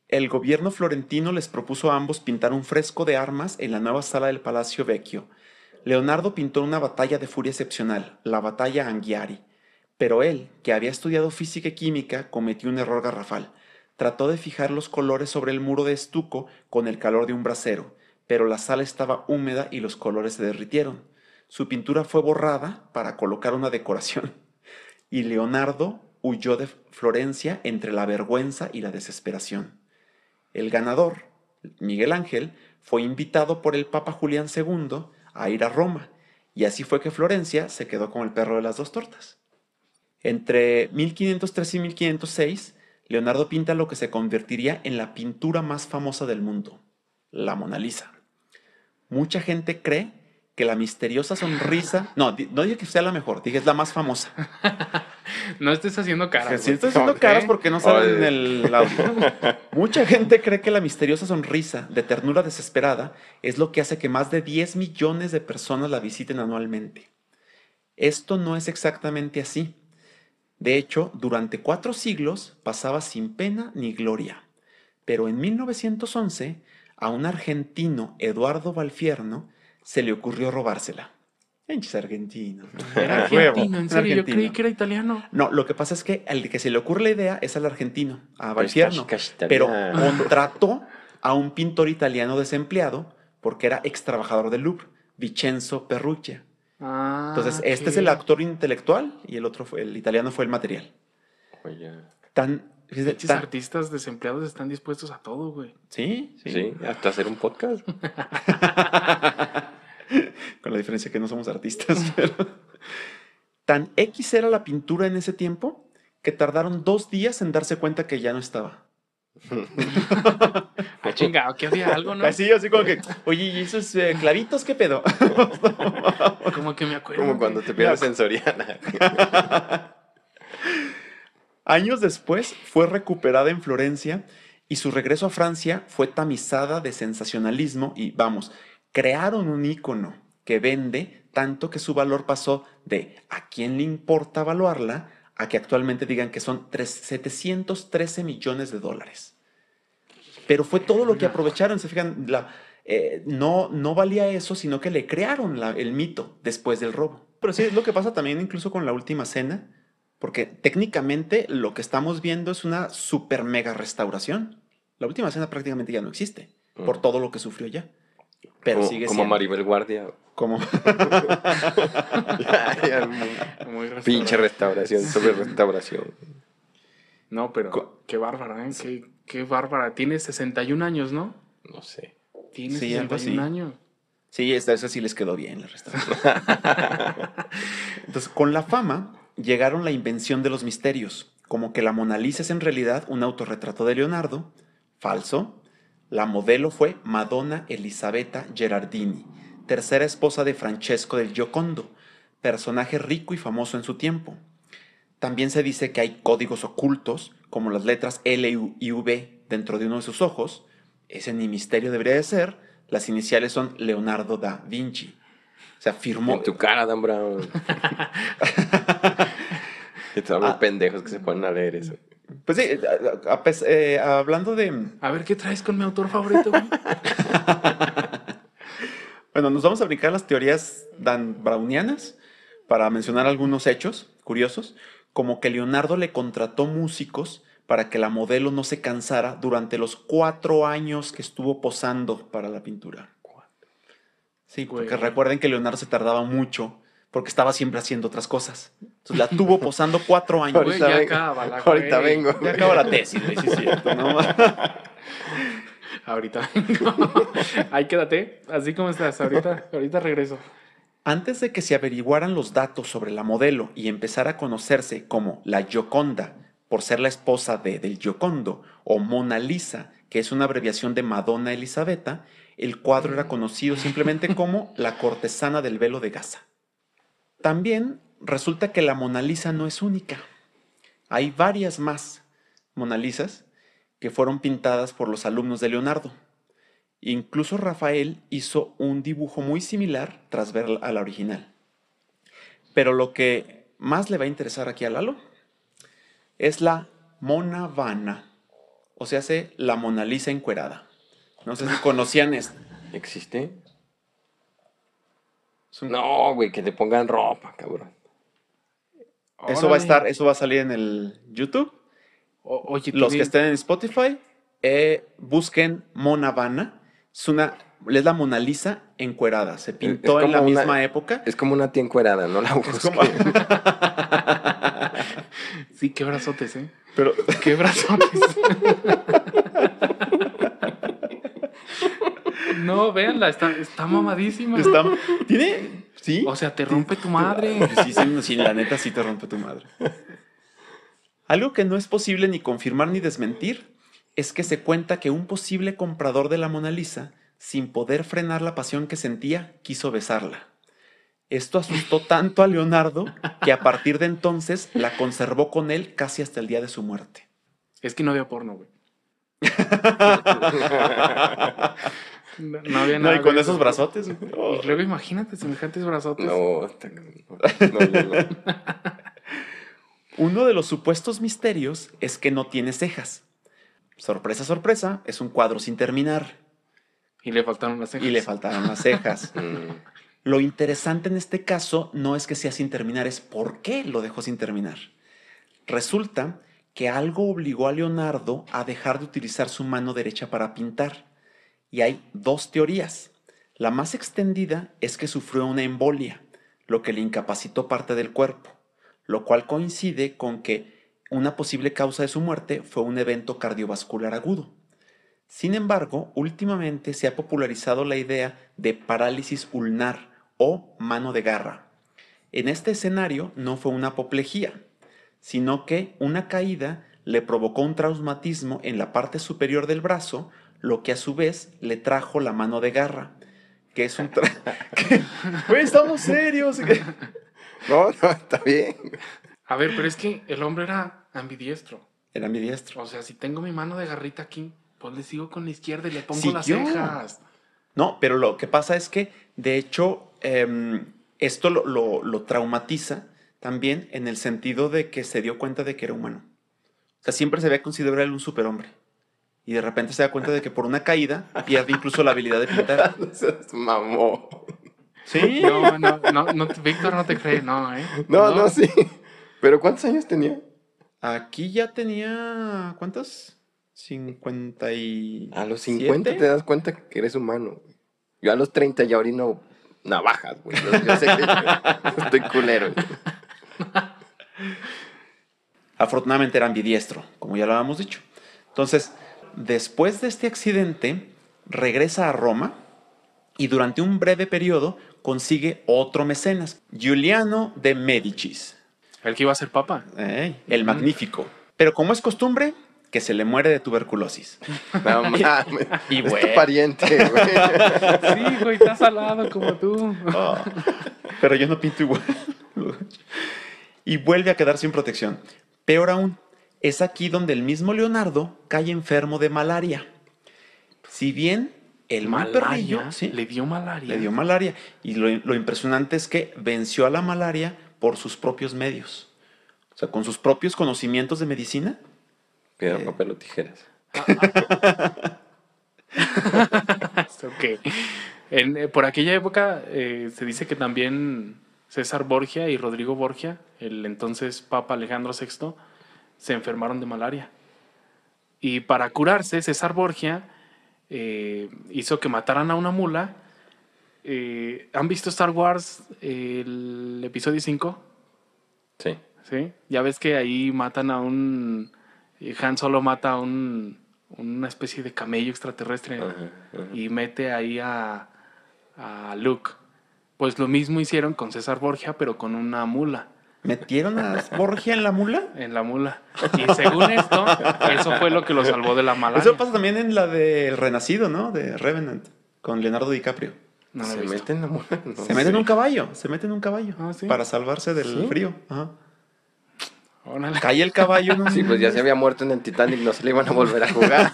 el gobierno florentino les propuso a ambos pintar un fresco de armas en la nueva sala del Palacio Vecchio. Leonardo pintó una batalla de furia excepcional, la batalla Anghiari, pero él, que había estudiado física y química, cometió un error garrafal. Trató de fijar los colores sobre el muro de estuco con el calor de un brasero, pero la sala estaba húmeda y los colores se derritieron. Su pintura fue borrada para colocar una decoración y Leonardo huyó de Florencia entre la vergüenza y la desesperación. El ganador, Miguel Ángel, fue invitado por el Papa Julián II a ir a Roma, y así fue que Florencia se quedó con el perro de las dos tortas. Entre 1503 y 1506, Leonardo pinta lo que se convertiría en la pintura más famosa del mundo, la Mona Lisa. Mucha gente cree que la misteriosa sonrisa, no, no dije que sea la mejor, dije es la más famosa. No estés haciendo Que caras. sí güey. estoy haciendo caras porque no salen en el audio. Mucha gente cree que la misteriosa sonrisa de ternura desesperada es lo que hace que más de 10 millones de personas la visiten anualmente. Esto no es exactamente así. De hecho, durante cuatro siglos pasaba sin pena ni gloria. Pero en 1911, a un argentino, Eduardo Valfierno, se le ocurrió robársela. Pinches argentinos. Era argentino, en serio, yo argentino. creí que era italiano. No, lo que pasa es que al que se le ocurre la idea es al argentino, a cash pero contrató a un pintor italiano desempleado porque era ex trabajador del Louvre, Vincenzo Perruccia. Ah, Entonces, este es el actor intelectual y el otro fue, el italiano fue el material. Oye, Tan, tan- artistas desempleados están dispuestos a todo, güey. sí, sí, sí, hasta hacer un podcast. con la diferencia que no somos artistas. pero- Tan X era la pintura en ese tiempo que tardaron dos días en darse cuenta que ya no estaba. Ah, chingado, que había algo, ¿no? Así, así como que, oye, ¿y esos eh, clavitos qué pedo? Como que me acuerdo. Como cuando te pierdes en Soriana. Años después fue recuperada en Florencia y su regreso a Francia fue tamizada de sensacionalismo y, vamos, crearon un ícono que vende tanto que su valor pasó de a quién le importa evaluarla a que actualmente digan que son tres- 713 millones de dólares. Pero fue todo lo que aprovecharon, se fijan, la, eh, no, no valía eso, sino que le crearon la- el mito después del robo. Pero sí, es lo que pasa también incluso con la última cena, porque técnicamente lo que estamos viendo es una super mega restauración. La última cena prácticamente ya no existe, por Mm. todo lo que sufrió ya. Pero como, sigue como siendo. Maribel Guardia. Como Muy Pinche restauración sobre restauración. No, pero Co- qué bárbara, ¿eh? Qué, qué bárbara. Tiene 61 años, ¿no? No sé. Tiene Sí, algo 61 así. años. Sí, esta esa sí les quedó bien la restauración. Entonces, con la fama llegaron la invención de los misterios, como que la Mona Lisa es en realidad un autorretrato de Leonardo, falso. La modelo fue Madonna Elisabetta Gerardini, tercera esposa de Francesco del Giocondo, personaje rico y famoso en su tiempo. También se dice que hay códigos ocultos, como las letras L y V dentro de uno de sus ojos. Ese ni misterio debería de ser. Las iniciales son Leonardo da Vinci. O sea, firmó. En tu cara, Dan Brown. que todos los Ah. pendejos que se ponen a leer eso. Pues sí, a- a- a pes- eh, hablando de. A ver, ¿qué traes con mi autor favorito, güey? Bueno, nos vamos a brincar las teorías dan brownianas para mencionar algunos hechos curiosos, como que Leonardo le contrató músicos para que la modelo no se cansara durante los cuatro años que estuvo posando para la pintura. Sí, porque recuerden que Leonardo se tardaba mucho porque estaba siempre haciendo otras cosas. Entonces la tuvo posando cuatro años. Güey, Ahorita ya vengo. acábala, Ahorita güey. vengo. Ya acaba la tesis, güey, sí es cierto, ¿no? Ahorita vengo. Ahí quédate, así como estás. Ahorita, ahorita regreso. Antes de que se averiguaran los datos sobre la modelo y empezara a conocerse como la Gioconda, por ser la esposa de del Giocondo, o Mona Lisa, que es una abreviación de Madonna Elisabetta, el cuadro era conocido simplemente como la cortesana del velo de Gaza. También resulta que la Mona Lisa no es única. Hay varias más Mona Lisas que fueron pintadas por los alumnos de Leonardo. Incluso Rafael hizo un dibujo muy similar tras ver a la original. Pero lo que más le va a interesar aquí a Lalo es la Mona Vana, o sea, hace la Mona Lisa encuerada. No sé si conocían esto. ¿Existe? Un- No, güey, que te pongan ropa, cabrón. Eso va a estar, eso va a salir en el YouTube. O- oye, Los que estén en Spotify, eh, busquen Mona Vana. Es una, es la Mona Lisa encuerada. Se pintó en la una- misma época. Es como una tía encuerada, no la Es busques. como- Sí, qué brazotes, ¿eh? Pero Qué brazotes. no, véanla, está, está mamadísima. está, tiene, sí. O sea, te rompe tu madre. Sí, sí, sí, la neta sí te rompe tu madre. Algo que no es posible ni confirmar ni desmentir es que se cuenta que un posible comprador de la Mona Lisa, sin poder frenar la pasión que sentía, quiso besarla. Esto asustó tanto a Leonardo que a partir de entonces la conservó con él casi hasta el día de su muerte. Es que no había porno, güey. No, no había No, nada. y con esos eso. brazotes. Y luego imagínate semejantes brazotes. No, no, no, no. Uno de los supuestos misterios es que no tiene cejas. Sorpresa, sorpresa, es un cuadro sin terminar Y le faltaron las cejas. y le faltaron las cejas. Mm, Lo interesante en este caso no es que sea sin terminar, es por qué lo dejó sin terminar. Resulta que algo obligó a Leonardo a dejar de utilizar su mano derecha para pintar. Y hay dos teorías. La más extendida es que sufrió una embolia, lo que le incapacitó parte del cuerpo, lo cual coincide con que una posible causa de su muerte fue un evento cardiovascular agudo. Sin embargo, últimamente se ha popularizado la idea de parálisis ulnar o mano de garra. En este escenario no fue una apoplejía, sino que una caída le provocó un traumatismo en la parte superior del brazo, lo que a su vez le trajo la mano de garra, que es un... Güey, estamos serios. No, no, está bien. A ver, pero es que el hombre era ambidiestro. Era mi diestro. O sea, si tengo mi mano de garrita aquí, pues le sigo con la izquierda y le pongo las cejas. No, pero lo que pasa es que, de hecho, em, esto lo, lo- lo traumatiza también en el sentido de que se dio cuenta de que era humano. O sea, siempre se había considerado él un superhombre. Y de repente se da cuenta de que por una caída pierde incluso la habilidad de pintar. Mamó. Sí. No, no, no, no, Víctor no te cree, no, ¿eh? No, no, sí. ¿Pero cuántos años tenía? Aquí ya tenía. ¿Cuántos? 50 y. A los 50 te das cuenta que eres humano. güey. Yo a los 30 ya orino navajas, güey. Yo, yo sé que estoy culero. Afortunadamente era ambidiestro, como ya lo habíamos dicho. Entonces, después de este accidente, regresa a Roma y durante un breve periodo consigue otro mecenas, Giuliano de Medicis, El que iba a ser papa. ¿eh? el magnífico. Pero como es costumbre, que se le muere de tuberculosis. No mames. Y es tu bueno. pariente, güey. Sí, güey, está salado como tú. Oh, pero yo no pinto igual. y vuelve a quedar sin protección. Peor aún, es aquí donde el mismo Leonardo cae enfermo de malaria. Si bien el mal perrillo le dio malaria. le dio malaria. Y lo, lo impresionante es que venció a la malaria por sus propios medios. O sea, con sus propios conocimientos de medicina. Piedra, Eh. papel o tijeras. Ok. En, eh, por aquella época eh, se dice que también César Borgia y Rodrigo Borgia, el entonces Papa Alejandro VI, se enfermaron de malaria. Y para curarse, César Borgia eh, hizo que mataran a una mula. Eh, ¿Han visto Star Wars, el episodio 5? Sí. ¿Sí? Ya ves que ahí matan a un... Han Solo mata a un, una especie de camello extraterrestre y mete ahí a, a Luke. Pues lo mismo hicieron con César Borgia, pero con una mula. ¿Metieron a Borgia en la mula? En la mula. Y según esto, eso fue lo que lo salvó de la malaria. Eso pasa también en la del Renacido, ¿no? De Revenant, con Leonardo DiCaprio. No ¿Se visto. mete en la mula? No Se mete en un caballo, se mete en un caballo Ah, ¿sí? para salvarse del ¿Sí? frío. Ajá. Órale. Cae el caballo un... Sí, pues ya se había muerto en el Titanic, no se le iban a volver a jugar.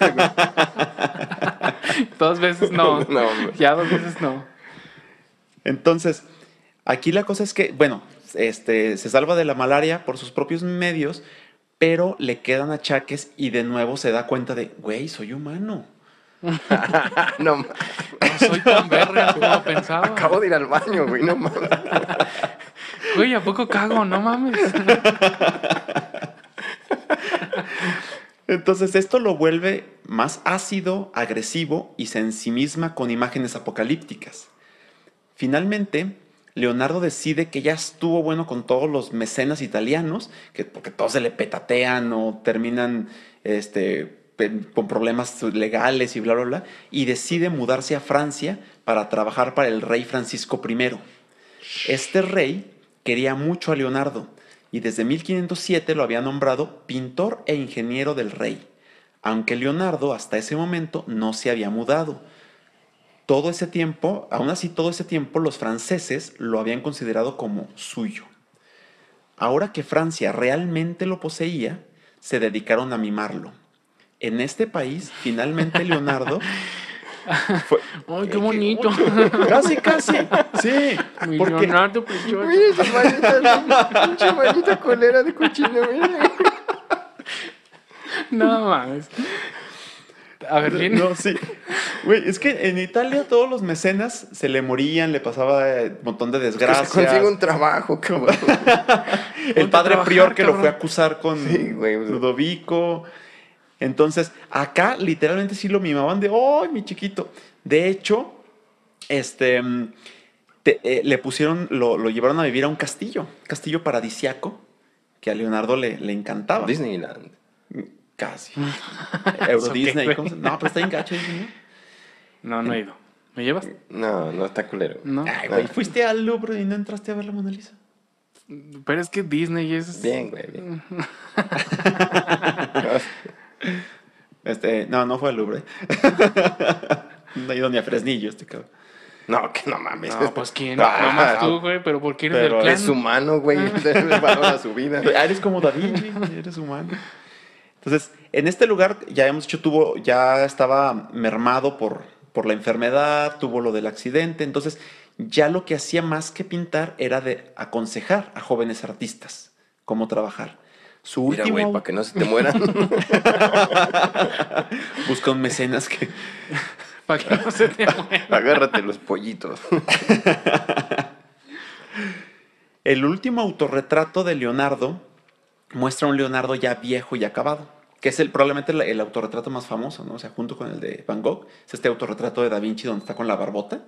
Dos veces no. No, ya dos veces no. Entonces, aquí la cosa es que, bueno, este, se salva de la malaria por sus propios medios, pero le quedan achaques y de nuevo se da cuenta de, güey, soy humano. no, No soy tan verga como pensaba. acabo de ir al baño, güey, no mames. Güey, ¿a poco cago? No mames. Entonces esto lo vuelve más ácido, agresivo y se ensimisma con imágenes apocalípticas. Finalmente, Leonardo decide que ya estuvo bueno con todos los mecenas italianos, que porque todos se le petatean o terminan este, con problemas legales y bla, bla, bla, y decide mudarse a Francia para trabajar para el rey Francisco I. Este rey quería mucho a Leonardo y desde 1507 lo había nombrado pintor e ingeniero del rey, aunque Leonardo hasta ese momento no se había mudado. Todo ese tiempo, aún así todo ese tiempo los franceses lo habían considerado como suyo. Ahora que Francia realmente lo poseía, se dedicaron a mimarlo. En este país, finalmente Leonardo fue- ¡Ay, qué bonito! Casi, casi. Sí. Porque Leonardo precioso. Mira esa manita, pinche manita colera de cochino, mira. No mames. A ver, ¿quién? No, sí. Güey, es que en Italia todos los mecenas se le morían, le pasaba eh, un montón de Que desgracias. se consiga un trabajo, cabrón. El padre trabajar, prior que lo fue a acusar con Sí, güey. Ludovico. Entonces, acá literalmente sí lo mimaban de, ¡ay, mi chiquito! De hecho, este, mm, te- eh, le pusieron, lo, lo llevaron a vivir a un castillo, castillo paradisiaco, que a Leonardo le, le encantaba. Disneyland. Casi. Euro ¿Eso qué, Disney. ¿cómo se- No, pero está en gacho. Disney, No, no he ido. ¿Me llevas? No, no está culero. No. ¿no? Ay, güey, fuiste al Louvre y no entraste a ver la Mona Lisa. Pero es que Disney es. Bien, güey, bien. Este, no, no fue al Louvre. no ha ido ni a Fresnillo este cabrón. No, que no mames. No, pues quién. Ah, Nomás tú, güey, pero ¿por qué eres pero del clan? Es humano, güey. Le valora su vida. Ah, Eres como David, eres humano. Entonces, en este lugar, ya hemos dicho, tuvo, ya estaba mermado por, por la enfermedad, tuvo lo del accidente. Entonces, ya lo que hacía más que pintar era de aconsejar a jóvenes artistas cómo trabajar. Su Mira, último güey, para que no se te mueran. busca un mecenas que Para que no se te muera. Agárrate los pollitos. El último autorretrato de Leonardo muestra a un Leonardo ya viejo y acabado, que es el, probablemente el, el autorretrato más famoso, ¿no? O sea, junto con el de Van Gogh, es este autorretrato de Da Vinci donde está con la barbota.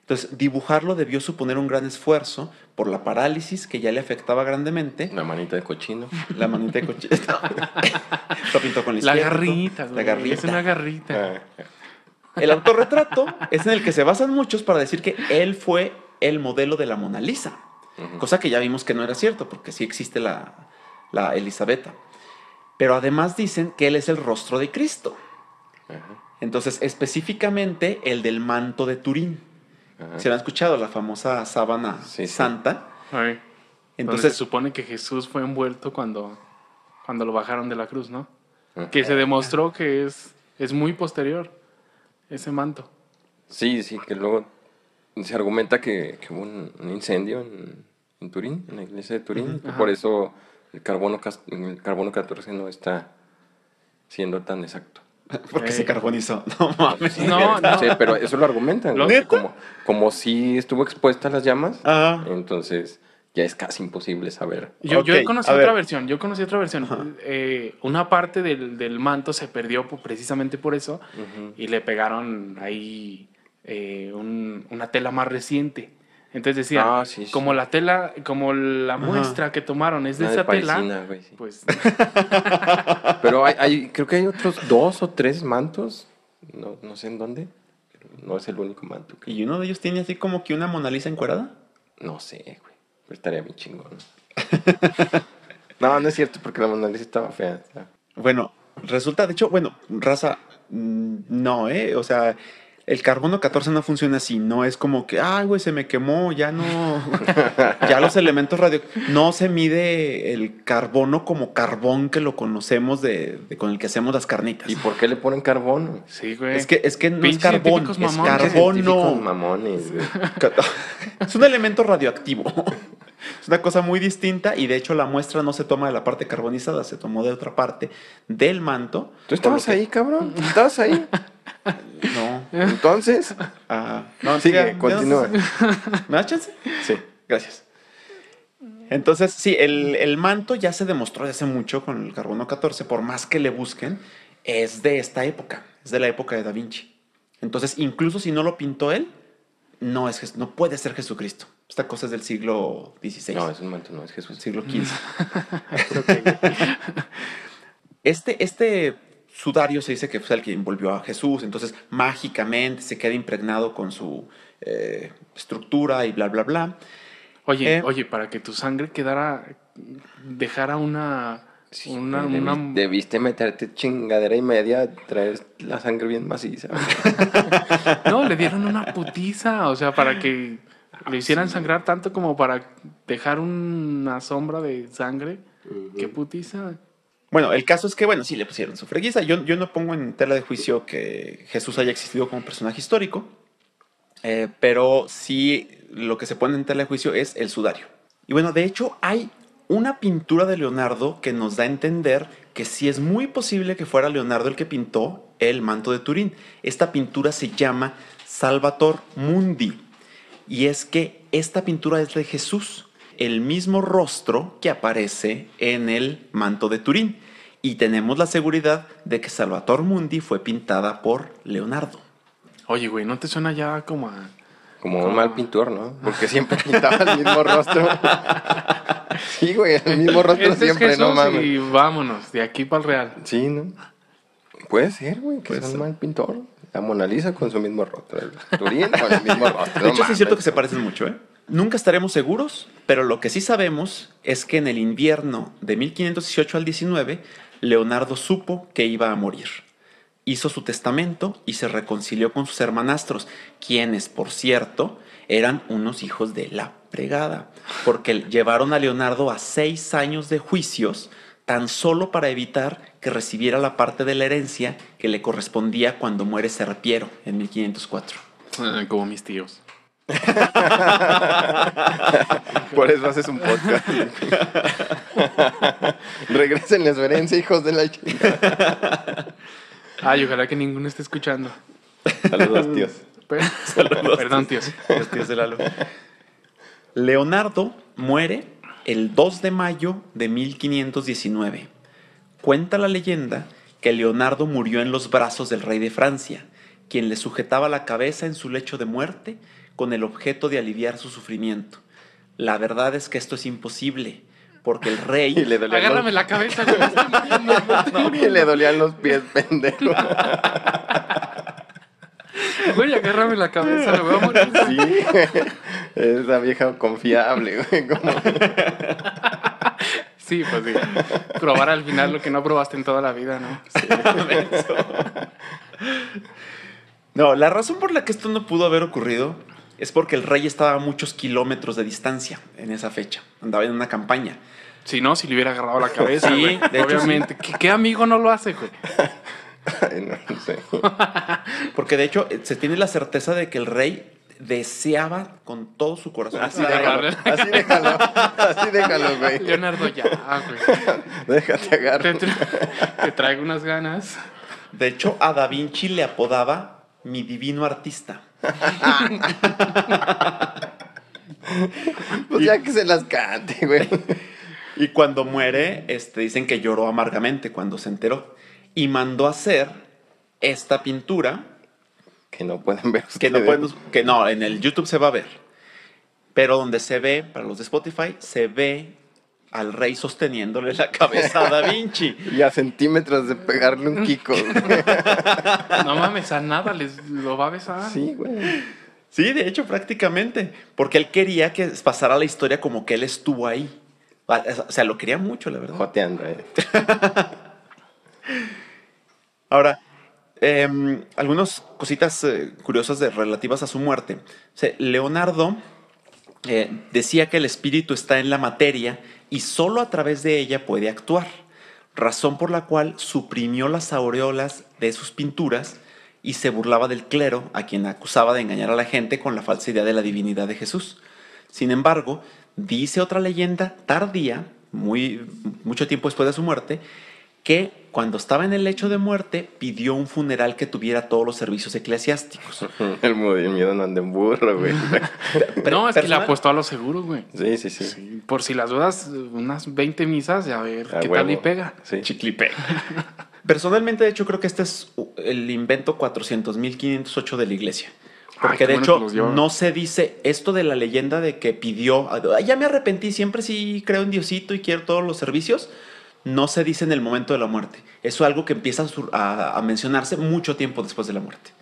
Entonces, dibujarlo debió suponer un gran esfuerzo por la parálisis que ya le afectaba grandemente. Una manita de cochino. La manita de coche. Lo pintó con la La garrita, güey. La garrita. Es una garrita. Ah, El autorretrato es en el que se basan muchos para decir que él fue el modelo de la Mona Lisa. ujú. Cosa que ya vimos que no era cierto, porque sí existe la, la Elisabetta. Pero además dicen que él es el rostro de Cristo. Ajá, Entonces, específicamente el del manto de Turín. ajá. ¿Se lo han escuchado? La famosa sábana Sí, sí. santa. Ay, donde se Entonces, supone que Jesús fue envuelto cuando, cuando lo bajaron de la cruz, ¿no? Ajá. Que se demostró que es, es muy posterior ese manto. Sí, sí, que luego se argumenta que, que hubo un, un incendio en, en Turín, en la iglesia de Turín, por eso el carbono, el carbono 14 no está siendo tan exacto. porque Eh. se carbonizó. No mames. No, no. Sí, pero eso lo argumentan. ¿Lo- ¿no? Que ¿Neta? Como, como si estuvo expuesta a las llamas, Ah, entonces ya es casi imposible saber. Yo, yo Ok, conocí otra ver. versión, yo conocí otra versión. Eh, una parte del, del manto se perdió precisamente por eso y le pegaron ahí eh, un- una tela más reciente. Entonces decían, Ah, sí, sí. como la tela, como la muestra que tomaron es de de esa tela, parisina, güey, sí. pues Pero hay, hay- creo que hay otros dos o tres mantos, no, no sé en dónde, pero no es el único manto. que- y uno de ellos tiene así como que una Mona Lisa encuerada. No sé, güey, pero estaría bien chingón. no, no es cierto, porque la Mona Lisa estaba fea. sea. Bueno, resulta, de hecho, bueno, raza, mm, no, ¿eh? O sea, el carbono 14 no funciona así, no es como que, ay, güey, se me quemó, ya no, ya los elementos radio, no se mide el carbono como carbón que lo conocemos de, de- con el que hacemos las carnitas. ¿Y por qué le ponen carbón? sí, güey. Es que, es que no es carbón, es carbono. mamones, güey. Es un elemento radioactivo. Es una cosa muy distinta y de hecho la muestra no se toma de la parte carbonizada, se tomó de otra parte del manto. ¿Tú estabas ahí, cabrón? ¿Tú estabas ahí? No. Entonces, Ah, no, sigue, continúa. ¿Me das chance? Sí. Gracias. Entonces, sí, el, el manto ya se demostró desde hace mucho con el carbono 14, por más que le busquen, es de esta época, es de la época de Da Vinci. Entonces, incluso si no lo pintó él, no, es, no puede ser Jesucristo. Esta cosa es del siglo XVI, No, es un manto, no es Jesús. siglo XV. Este, este sudario se dice que fue el que envolvió a Jesús, entonces mágicamente se queda impregnado con su eh, estructura y bla, bla, bla. Oye, Eh. oye, para que tu sangre quedara dejara una... Sí, una, güey, una- debiste, debiste meterte chingadera y media, traer la sangre bien maciza. No, le dieron una putiza, o sea, para que le hicieran sangrar tanto como para dejar una sombra de sangre. Qué putiza. Bueno, el caso es que, bueno, sí le pusieron su freguiza. Yo, yo no pongo en tela de juicio que Jesús haya existido como personaje histórico, eh, pero sí lo que se pone en tela de juicio es el sudario. Y bueno, de hecho hay una pintura de Leonardo que nos da a entender que sí es muy posible que fuera Leonardo el que pintó el manto de Turín. Esta pintura se llama Salvator Mundi. Y es que esta pintura es de Jesús, el mismo rostro que aparece en el manto de Turín. Y tenemos la seguridad de que Salvator Mundi fue pintada por Leonardo. Oye, güey, ¿no te suena ya como a... Como un mal pintor, ¿no? Porque siempre pintaba el mismo rostro. Sí, güey, el mismo rostro Este es siempre, no Jesús mames. y vámonos, de aquí para el Real. Sí, ¿no? Puede ser, güey, que sea un mal pintor. La Mona Lisa con su mismo rostro. El Turín con el mismo rostro. De no hecho, sí es cierto que se parecen mucho, ¿eh? Nunca estaremos seguros, pero lo que sí sabemos es que en el invierno de 1518 al 19, Leonardo supo que iba a morir. Hizo su testamento y se reconcilió con sus hermanastros, quienes, por cierto, eran unos hijos de la fregada, porque llevaron a Leonardo a seis años de juicios tan solo para evitar que recibiera la parte de la herencia que le correspondía cuando muere Serpiero en 1504. Eh, Como mis tíos. Por eso haces un podcast. Regrésenles su herencia, hijos de la chingada. Ay, ojalá que ninguno esté escuchando. Saludos, tíos. Per- Perdón, tíos. Los tíos de Lalo. Leonardo muere el 2 de mayo de 1519. Cuenta la leyenda que Leonardo murió en los brazos del rey de Francia, quien le sujetaba la cabeza en su lecho de muerte con el objeto de aliviar su sufrimiento. La verdad es que esto es imposible, porque el Y rey... le Agárrame la cabeza, güey. muriendo. los... Y le dolían los pies, pendejo. Güey, agárrame la cabeza, me voy a morir. Sí, esa vieja confiable, güey. como- Sí, pues sí. Probar al final lo que no probaste en toda la vida, ¿no? No, la razón por la que esto no pudo haber ocurrido es porque el rey estaba a muchos kilómetros de distancia en esa fecha. Andaba en una campaña. Si no, si le hubiera agarrado la cabeza, Sí, de hecho, Obviamente. ¿Qué, qué amigo no lo hace, güey? Ay, no, no sé. Porque de hecho se tiene la certeza de que el rey deseaba con todo su corazón. Así déjalo, así déjalo, así déjalo, güey. Leonardo, ya, güey. Déjate Te, agarrar. tra- te traigo unas ganas. De hecho, a Da Vinci le apodaba mi divino artista. Pues ya que se las cante, güey. Y cuando muere, este, dicen que lloró amargamente cuando se enteró. Y mandó a hacer esta pintura Que no pueden ver que no, que no, en el YouTube se va a ver. Pero donde se ve, para los de Spotify, se ve al rey sosteniéndole la cabeza a Da Vinci. Y a centímetros de pegarle un kiko. No mames, a nada les lo va a besar. Sí, güey. Sí, de hecho, prácticamente. Porque él quería que pasara la historia como que él estuvo ahí. O sea, lo quería mucho, la verdad. Joteando, eh. Ahora, em, algunas cositas eh, curiosas de, relativas a su muerte. O sea, Leonardo eh, decía que el espíritu está en la materia y solo a través de ella puede actuar, razón por la cual suprimió las aureolas de sus pinturas y se burlaba del clero, a quien acusaba de engañar a la gente con la falsa idea de la divinidad de Jesús. Sin embargo, dice otra leyenda tardía, muy, mucho tiempo después de su muerte, que cuando estaba en el lecho de muerte pidió un funeral que tuviera todos los servicios eclesiásticos. El movimiento no anda en burro, güey. No, es que le apostó a lo seguro, güey. Sí, sí, sí. Sí, Por si las dudas, unas 20 misas y a ver A qué huevo. tal y pega. Sí. Chiclipe. Personalmente, de hecho, creo que este es el invento 400.508 de la iglesia. Porque Ay, de hecho no se dice esto de la leyenda de que pidió, "Ay, ya me arrepentí, siempre sí creo en Diosito y quiero todos los servicios. No se dice en el momento de la muerte. Eso es algo que empieza a mencionarse mucho tiempo después de la muerte.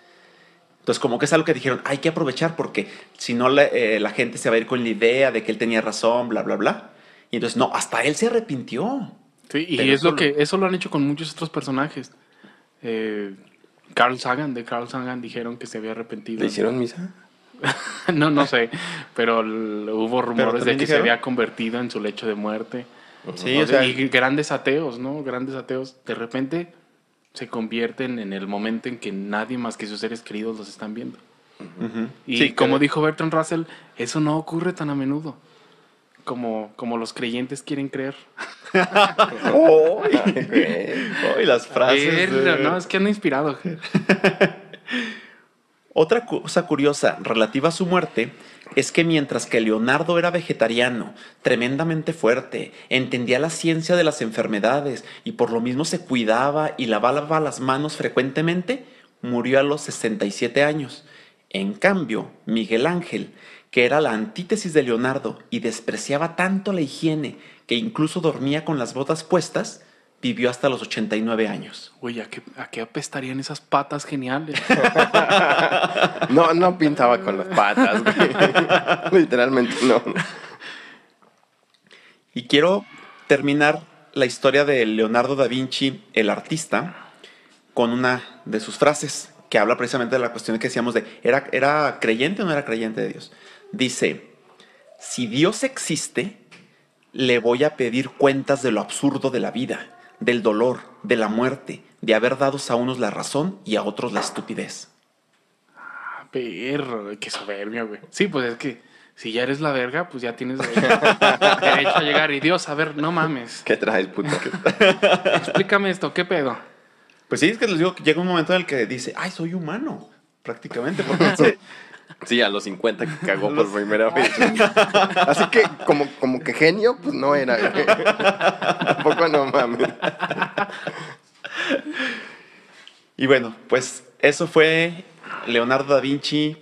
Entonces, como que es algo que dijeron, hay que aprovechar porque si no la, eh, la gente se va a ir con la idea de que él tenía razón, bla, bla, bla. Y entonces, no, hasta él se arrepintió. Sí, y Pero es lo eso que eso lo han hecho con muchos otros personajes. Eh, Carl Sagan, de Carl Sagan dijeron que se había arrepentido. ¿Le hicieron misa? no, no sé, pero hubo rumores de que se había convertido en su lecho de muerte. Sí, ¿no? o sea, y grandes ateos, ¿no? Grandes ateos. De repente se convierten en el momento en que nadie más que sus seres queridos los están viendo. Y Sí, como dijo Bertrand Russell, eso no ocurre tan a menudo. Como, como los creyentes quieren creer. ¡Ay, las frases! De- No, es que ando inspirado. Otra cosa curiosa relativa a su muerte es que mientras que Leonardo era vegetariano, tremendamente fuerte, entendía la ciencia de las enfermedades y por lo mismo se cuidaba y lavaba las manos frecuentemente, murió a los 67 años. En cambio, Miguel Ángel, que era la antítesis de Leonardo y despreciaba tanto la higiene que incluso dormía con las botas puestas, vivió hasta los 89 años. Uy, ¿a qué, ¿a qué apestarían esas patas geniales? No, no pintaba con las patas, güey. Literalmente no. Y quiero terminar la historia de Leonardo da Vinci, el artista, con una de sus frases que habla precisamente de la cuestión que decíamos de, ¿era, ¿era creyente o no era creyente de Dios? Dice, si Dios existe, le voy a pedir cuentas de lo absurdo de la vida, del dolor, de la muerte, de haber dado a unos la razón y a otros la estupidez. Perro, qué soberbia, güey. Sí, pues es que si ya eres la verga, pues ya tienes derecho, a llegar. Y Dios, a ver, no mames. ¿Qué traes, puto? Explícame esto, ¿qué pedo? Pues sí, es que les digo que llega un momento en el que dice, ay, soy humano, prácticamente, porque dice, Sí, a los 50 que cagó por primera vez. Así que, como, como que genio, pues no era. Tampoco no mames. Y bueno, pues eso fue Leonardo da Vinci,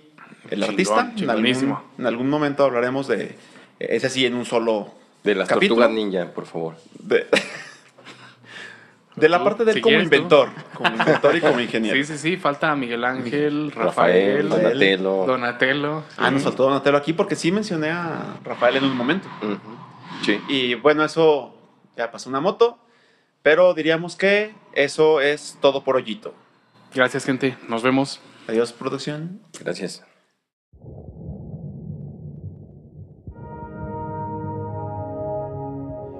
el Chingón, artista. En algún, en algún momento hablaremos de ese sí en un solo De las capítulo. tortugas ninja, por favor. De, de la parte de él como tú. inventor, como inventor y como ingeniero. Sí, sí, sí, falta Miguel Ángel, Rafael, Rafael, Donatello. Donatello. Ah, nos faltó Donatello aquí porque sí mencioné a Rafael en un momento. Sí. Y bueno, eso ya pasó una moto, pero diríamos que eso es todo por hoyito. Gracias, gente. Nos vemos. Adiós, producción. Gracias.